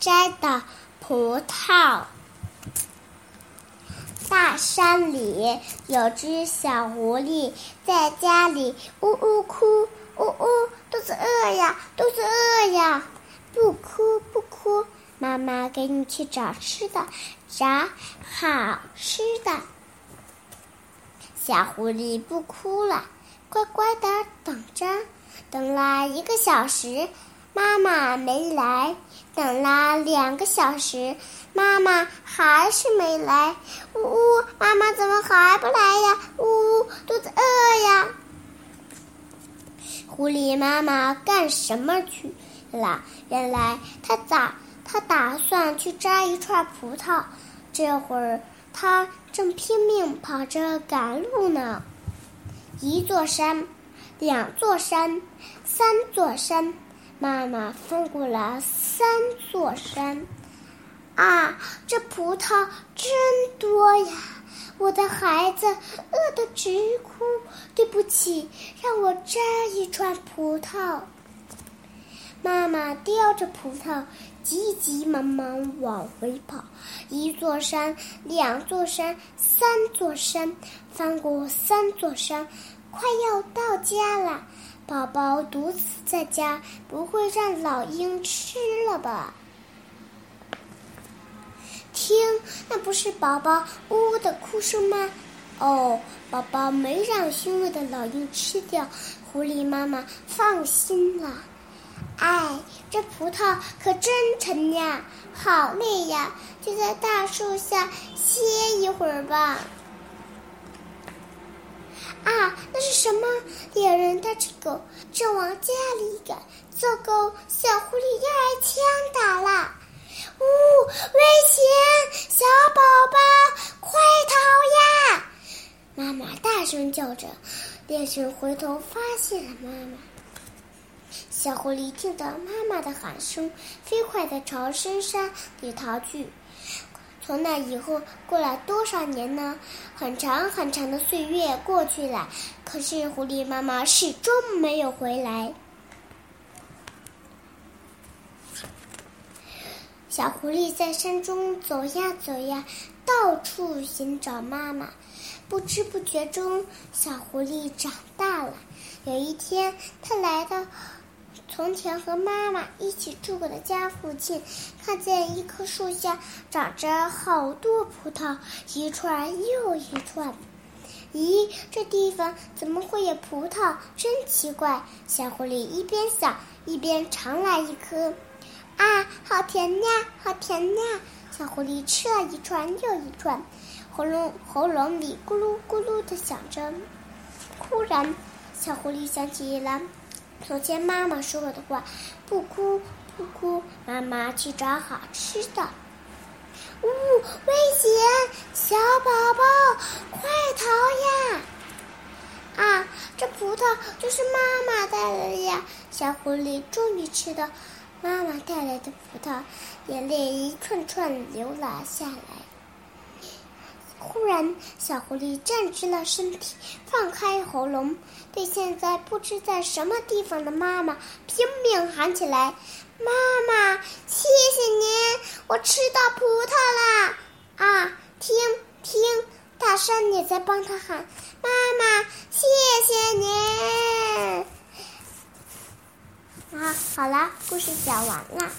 摘的葡萄。大山里有只小狐狸，在家里呜呜哭，呜呜，肚子饿呀，肚子饿呀！不哭不哭，妈妈给你去找吃的，找好吃的。小狐狸不哭了，乖乖的等着。等了一个小时，妈妈没来；等了两个小时，妈妈还是没来。呜呜，妈妈怎么还不来呀？呜呜，肚子饿呀！狐狸妈妈干什么去了？原来她打她打算去摘一串葡萄。这会儿她正拼命跑着赶路呢。一座山。两座山，三座山，妈妈翻过了三座山。啊，这葡萄真多呀！我的孩子饿得直哭。对不起，让我摘一串葡萄。妈妈叼着葡萄，急急忙忙往回跑。一座山，两座山，三座山，翻过三座山。快要到家了，宝宝独自在家，不会让老鹰吃了吧？听，那不是宝宝呜呜的哭声吗？哦，宝宝没让凶恶的老鹰吃掉，狐狸妈妈放心了。哎，这葡萄可真沉呀，好累呀，就在大树下歇一会儿吧。啊，那是什么？猎人带着狗正往家里赶，糟糕！小狐狸要挨枪打了！呜，危险！小宝宝，快逃呀！妈妈大声叫着。猎人回头发现了妈妈。小狐狸听到妈妈的喊声，飞快地朝深山里逃去。从那以后，过了多少年呢？很长很长的岁月过去了，可是狐狸妈妈始终没有回来。小狐狸在山中走呀走呀，到处寻找妈妈。不知不觉中，小狐狸长大了。有一天，它来到。从前和妈妈一起住过的家附近，看见一棵树下长着好多葡萄，一串又一串。咦，这地方怎么会有葡萄？真奇怪！小狐狸一边想一边尝来一颗，啊，好甜呀，好甜呀！小狐狸吃了一串又一串，喉咙喉咙里咕噜咕噜的响着。忽然，小狐狸想起了。从前妈妈说过的话：“不哭，不哭，妈妈去找好吃的。”呜，危险！小宝宝，快逃呀！啊，这葡萄就是妈妈带来的呀！小狐狸终于吃到妈妈带来的葡萄，眼泪一串串流了下来。忽然，小狐狸站直了身体，放开喉咙，对现在不知在什么地方的妈妈拼命喊起来：“妈妈，谢谢您，我吃到葡萄啦！”啊，听听，大山也在帮他喊：“妈妈，谢谢您！”啊，好了，故事讲完了。